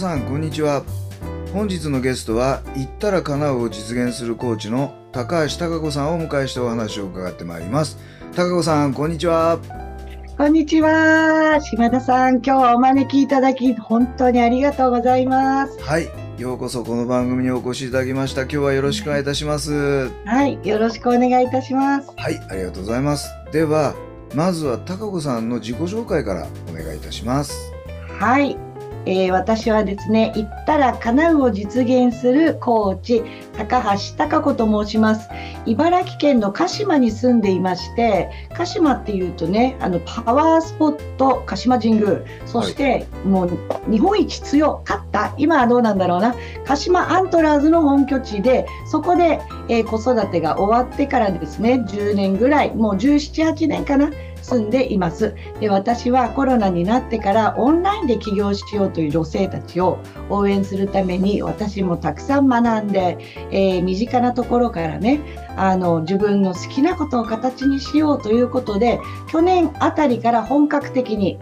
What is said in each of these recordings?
さんこんにちは。本日のゲストは「言ったら叶う」を実現するコーチの高橋貴子さんをお迎えしてお話を伺ってまいります。高子さんこんにちは。こんにちは。島田さん、今日はお招きいただき、本当にありがとうございます。はい。ようこそこの番組にお越しいただきました。今日はよろしくお願いいたします。はい、よろしくお願いいたします。はい。ありがとうございます。ではまずは高子さんの自己紹介からお願いいたします。はい、えー私はですね、言ったら叶うを実現するコーチ、高橋貴子と申します。茨城県の鹿島に住んでいまして、鹿島っていうとね、あのパワースポット鹿島神宮、そして、もう日本一強かった、今はどうなんだろうな、鹿島アントラーズの本拠地で、そこで、えー子育てが終わってからですね、10年ぐらい、もう17、8年かな、住んでいます。で私はコロナになってからオンラインで起業しようという女性たちを応援するために私もたくさん学んで、えー身近なところからねあの自分の好きなことを形にしようということで去年あたりから本格的に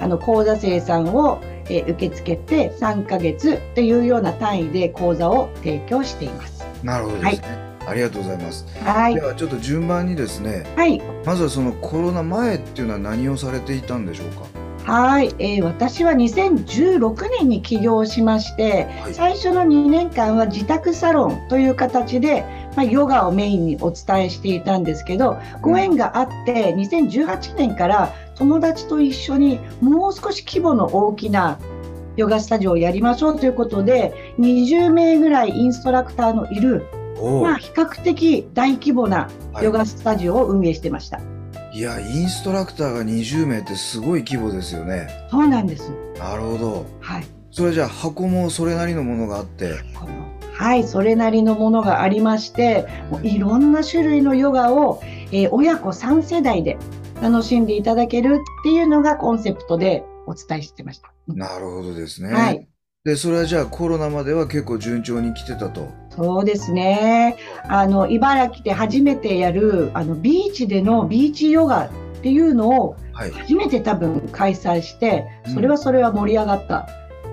あの講座生さんを、えー受け付けて3ヶ月というような単位で講座を提供しています。なるほどですね、ありがとうございます。はい。で、はちょっと順番にですねはい。まずはそのコロナ前っていうのは何をされていたんでしょうか？はい、えー私は2016年に起業しまして、はい。最初の2年間は自宅サロンという形で、まあ、ヨガをメインにお伝えしていたんですけど、ご縁があって2018年から友達と一緒にもう少し規模の大きなヨガスタジオをやりましょうということで20名ぐらいインストラクターのいる、まあ、比較的大規模なはい。ヨガスタジオを運営してました。いやインストラクターが20名ってすごい規模ですよね。そうなんです。なるほど。はい。それじゃあ箱もそれなりのものがあって。はい、それなりのものがありまして、もういろんな種類のヨガを、えー親子3世代で楽しんでいただけるっていうのがコンセプトでお伝えしてました。なるほどですね、はい。でそれはじゃあコロナまでは結構順調に来てたとそうですね。あの茨城で初めてやるあのビーチでのビーチヨガっていうのをはい。初めて多分開催して、それはそれは盛り上がった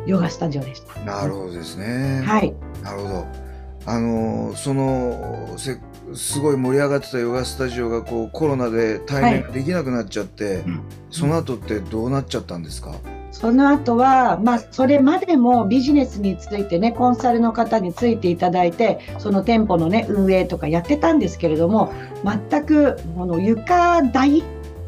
ヨガスタジオでした。なるほどですね、はい、なるほど。あのそのせすごい盛り上がってたヨガスタジオがこうコロナで対面ができなくなっちゃって、うん。その後ってどうなっちゃったんですか、その後は、まあ、それまでもビジネスについてね、コンサルの方についていただいて、その店舗のね、運営とかやってたんですけれども、全く、この床代、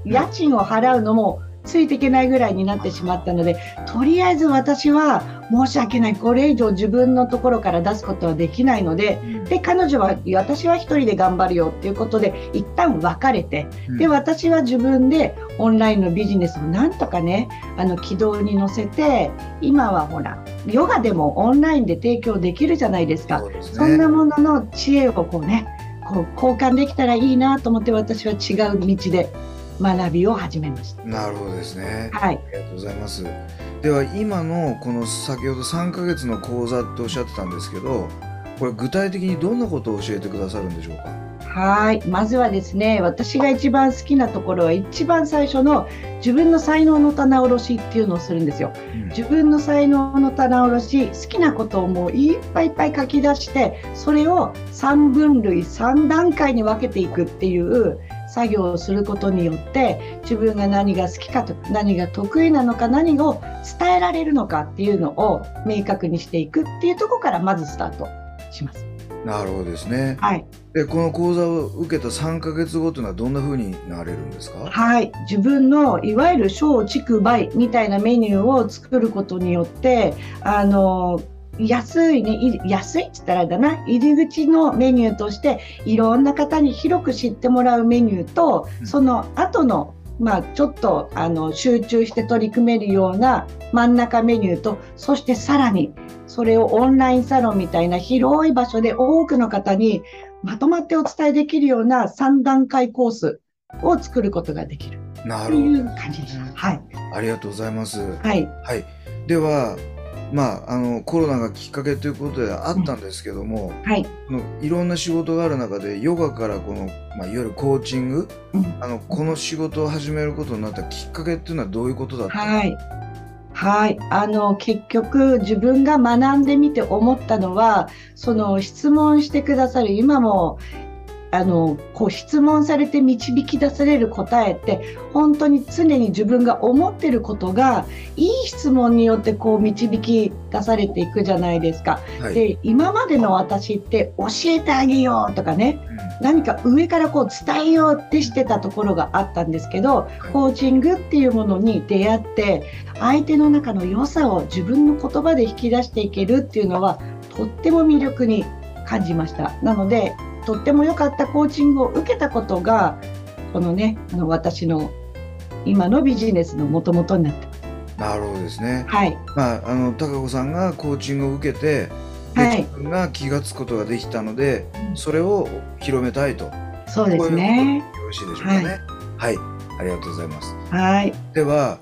家賃を払うのもついていけないぐらいになってしまったので、とりあえず私は申し訳ない、これ以上自分のところから出すことはできないので、で、彼女は、私は一人で頑張るよっていうことで、一旦別れて、で私は自分でオンラインのビジネスをなんとかねあの軌道に乗せて今はほらヨガでもオンラインで提供できるじゃないですか。そうですそんなねものの知恵をこうねこう交換できたらいいなと思って私は違う道で学びを始めました。なるほどですね。はい、ありがとうございます。では今のこの先ほど3ヶ月の講座っておっしゃってたんですけどこれ具体的にどんなことを教えてくださるんでしょうか？はい。まずはですね私が一番好きなところは一番最初の自分の才能の棚卸しっていうのをするんですよ。自分の才能の棚卸し好きなことをもういっぱいいっぱい書き出してそれを3分類3段階に分けていくっていう作業をすることによって自分が何が好きかとか何が得意なのか何を伝えられるのかっていうのを明確にしていくっていうところからまずスタートします。なるほどですね。はい、でこの講座を受けた3ヶ月後というのはどんな風になれるんですか？はい、自分のいわゆる小畜梅みたいなメニューを作ることによってあの安いね、い安いって言ったらあれだな、入り口のメニューとして、いろんな方に広く知ってもらうメニューと、うんその後の、まあ、ちょっとあの集中して取り組めるような真ん中メニューと、そしてさらに、それをオンラインサロンみたいな広い場所で多くの方にまとまってお伝えできるような3段階コースを作ることができるといなるほどう感じでした。はい。ありがとうございますはい。はいではまああのコロナがきっかけということであったんですけども、はい。いろんな仕事がある中でヨガからこの、まあ、いわゆるコーチングうんあのこの仕事を始めることになったきっかけっていうのはどういうことだった？んはい。はい。あの、結局、自分が学んでみて思ったのは、その質問してくださる、今も、あの、こう質問されて導き出される答えって、本当に常に自分が思ってることが、いい質問によってこう導き出されていくじゃないですか。はい。で、今までの私って教えてあげようとかね、何か上からこう伝えようってしてたところがあったんですけど、コーチングっていうものに出会って相手の中の良さを自分の言葉で引き出していけるっていうのはとっても魅力に感じました。なのでとっても良かったコーチングを受けたことがこのねあの私の今のビジネスのもともとになってますなるほどですね。はい。まああの高子さんがコーチングを受けてで、はいが気がつくことができたのでそれを広めたいと。そうですね。よろしいでしょうかね。はい、ありがとうございます。はい。では、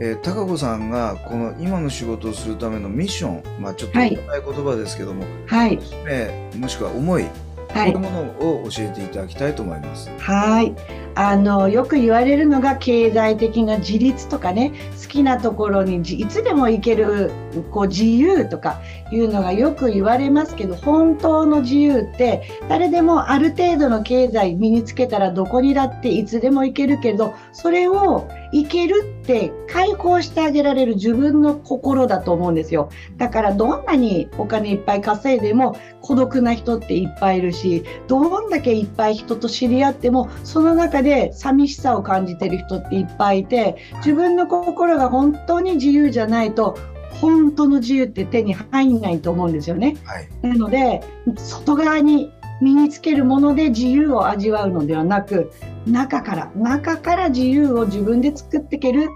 えー、高子さんがこの今の仕事をするためのミッション、まあちょっと言葉ですけども、はい。えーもしくは思い、はいこういうものを教えていただきたいと思います。はい。あの、よく言われるのが経済的な自立とかね、好きなところにじいつでも行ける、こう自由とかいうのがよく言われますけど、本当の自由って誰でもある程度の経済身につけたらどこにだっていつでも行けるけど、それを行けるって解放してあげられる自分の心だと思うんですよ。だからどんなにお金いっぱい稼いでも孤独な人っていっぱいいるし、どんだけいっぱい人と知り合っても、その中で寂しさを感じてる人っていっぱいいて、自分の心が本当に自由じゃないと、本当の自由って手に入んないと思うんですよね。はい、なので、外側に身につけるもので自由を味わうのではなく、中から、中から自由を自分で作っていける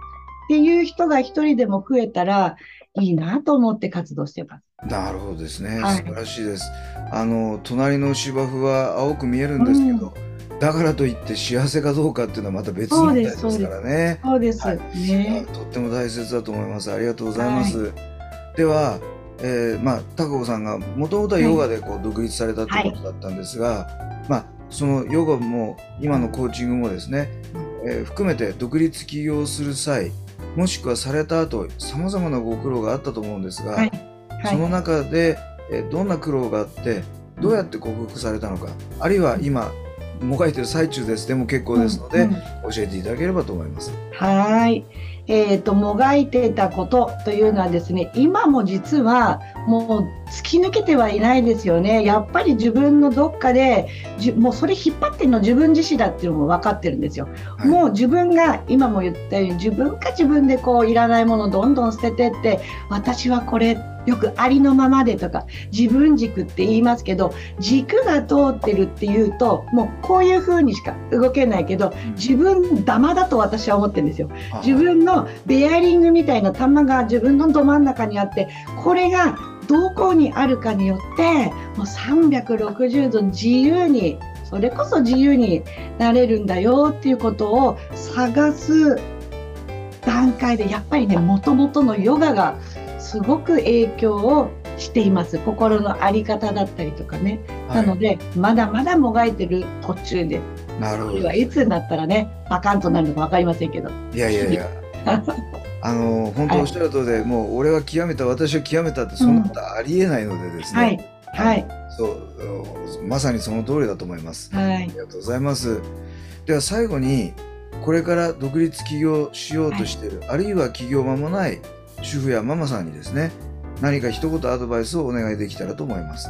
っていう人が一人でも増えたらいいなと思って活動してます。なるほどですね。はい素晴らしいです。あの隣の芝生は青く見えるんですけど、だからといって幸せかどうかっていうのはまた別問題ですからね。そうですはいね。とっても大切だと思います。ありがとうございます。では、えーまあ高子さんがもともとはヨガでこう独立されたということだったんですが、まあそのヨガも今のコーチングもですね、えー含めて独立起業する際、もしくはされた後、さまざまなご苦労があったと思うんですが、はい。その中で、えーどんな苦労があってどうやって克服されたのかあるいは今もがいてる最中ですでも結構ですので、教えていただければと思います。はい。えっ、と、もがいてたことというのはですね、今も実はもう突き抜けてはいないですよね。やっぱり自分のどっかで、じもうそれ引っ張ってるの自分自身だっていうのも分かってるんですよ。はいもう自分が今も言ったように自分が自分でこういらないものをどんどん捨ててって私はこれよくありのままでとか自分軸って言いますけど軸が通ってるっていうともうこういう風にしか動けないけど自分ダマだと私は思ってるんですよ。自分のベアリングみたいな玉が自分のど真ん中にあってこれがどこにあるかによってもう360度自由にそれこそ自由になれるんだよっていうことを探す段階でやっぱりねもともとのヨガがすごく影響をしています。心の在り方だったりとかね、はい。なのでまだまだもがいてる途中でなるほど。いつになったらねパカンとなるのか分かりませんけど。いやいやいや。あの本当おっしゃる通りで、もう俺は極めた私は極めたってそんなことありえないのでですね、はい。はい。そうまさにその通りだと思います。はい。ありがとうございます。では最後にこれから独立起業しようとしてい。る、あるいは起業間もない主婦やママさんにですね何か一言アドバイスをお願いできたらと思います。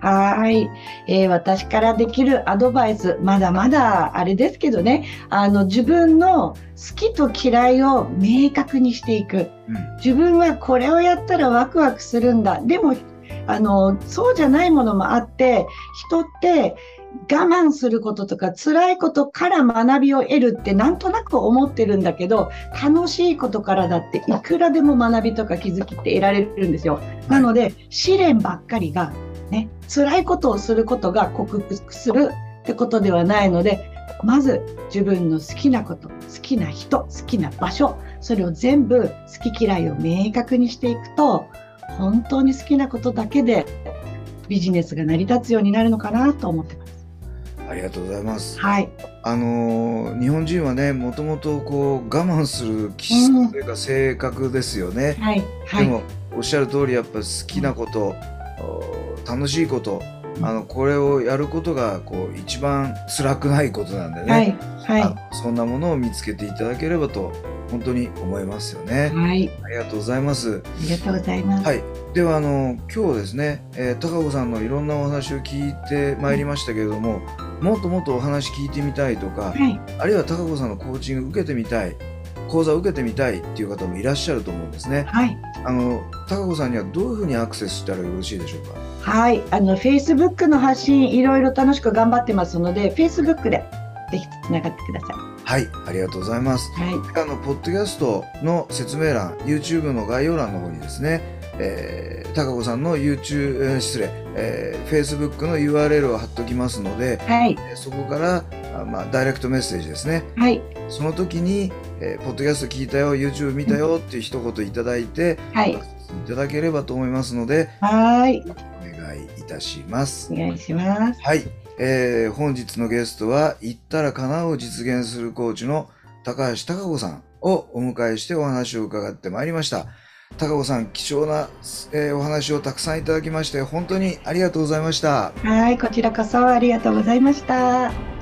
はい、えー私からできるアドバイス、まだまだあれですけどね、あの自分の好きと嫌いを明確にしていく。うん自分はこれをやったらワクワクするんだ。でもあの、そうじゃないものもあって、人って我慢することとか辛いことから学びを得るってなんとなく思ってるんだけど、楽しいことからだっていくらでも学びとか気づきって得られるんですよ。なので、試練ばっかりが、ね、辛いことをすることが克服するってことではないので、まず自分の好きなこと、好きな人、好きな場所、それを全部好き嫌いを明確にしていくと、本当に好きなことだけでビジネスが成り立つようになるのかなと思ってます。ありがとうございます。はい。あのー日本人はね、もともとこう我慢する気質というか性格ですよね。はい。はい。でもおっしゃる通りやっぱ好きなこと、お楽しいこと、あのこれをやることがこう一番辛くないことなんでね。はい。はい。あそんなものを見つけていただければと本当に思いますよね。はい。ありがとうございます。ありがとうございます。はい。ではあの今日ですね、えー高子さんのいろんなお話を聞いてまいりましたけれども、もっともっとお話聞いてみたいとか、はい。あるいは高子さんのコーチング受けてみたい、講座を受けてみたいっていう方もいらっしゃると思うんですね。はい。あの高子さんにはどういうふうにアクセスしたらよろしいでしょうか？はい。あの、Facebook の発信、いろいろ楽しく頑張ってますので、Facebook でぜひつながってください。はい、ありがとうございます。はい。あのポッドキャストの説明欄、YouTube の概要欄の方にですね、えー、高子さんの YouTube、えー失礼、えー、Facebook の URL を貼っておきますので、はい。えーそこからあまあダイレクトメッセージですね。はい。その時に、えーポッドキャスト聞いたよ、YouTube 見たよっていう一言いただいて、はい。いただければと思いますので、はい。お願いいたします。お願いします。はい、えー本日のゲストは言ったら叶うを実現するコーチの高橋貴子さんをお迎えしてお話を伺ってまいりました高子さん貴重な、えーお話をたくさんいただきまして本当にありがとうございましたはい。こちらこそありがとうございました。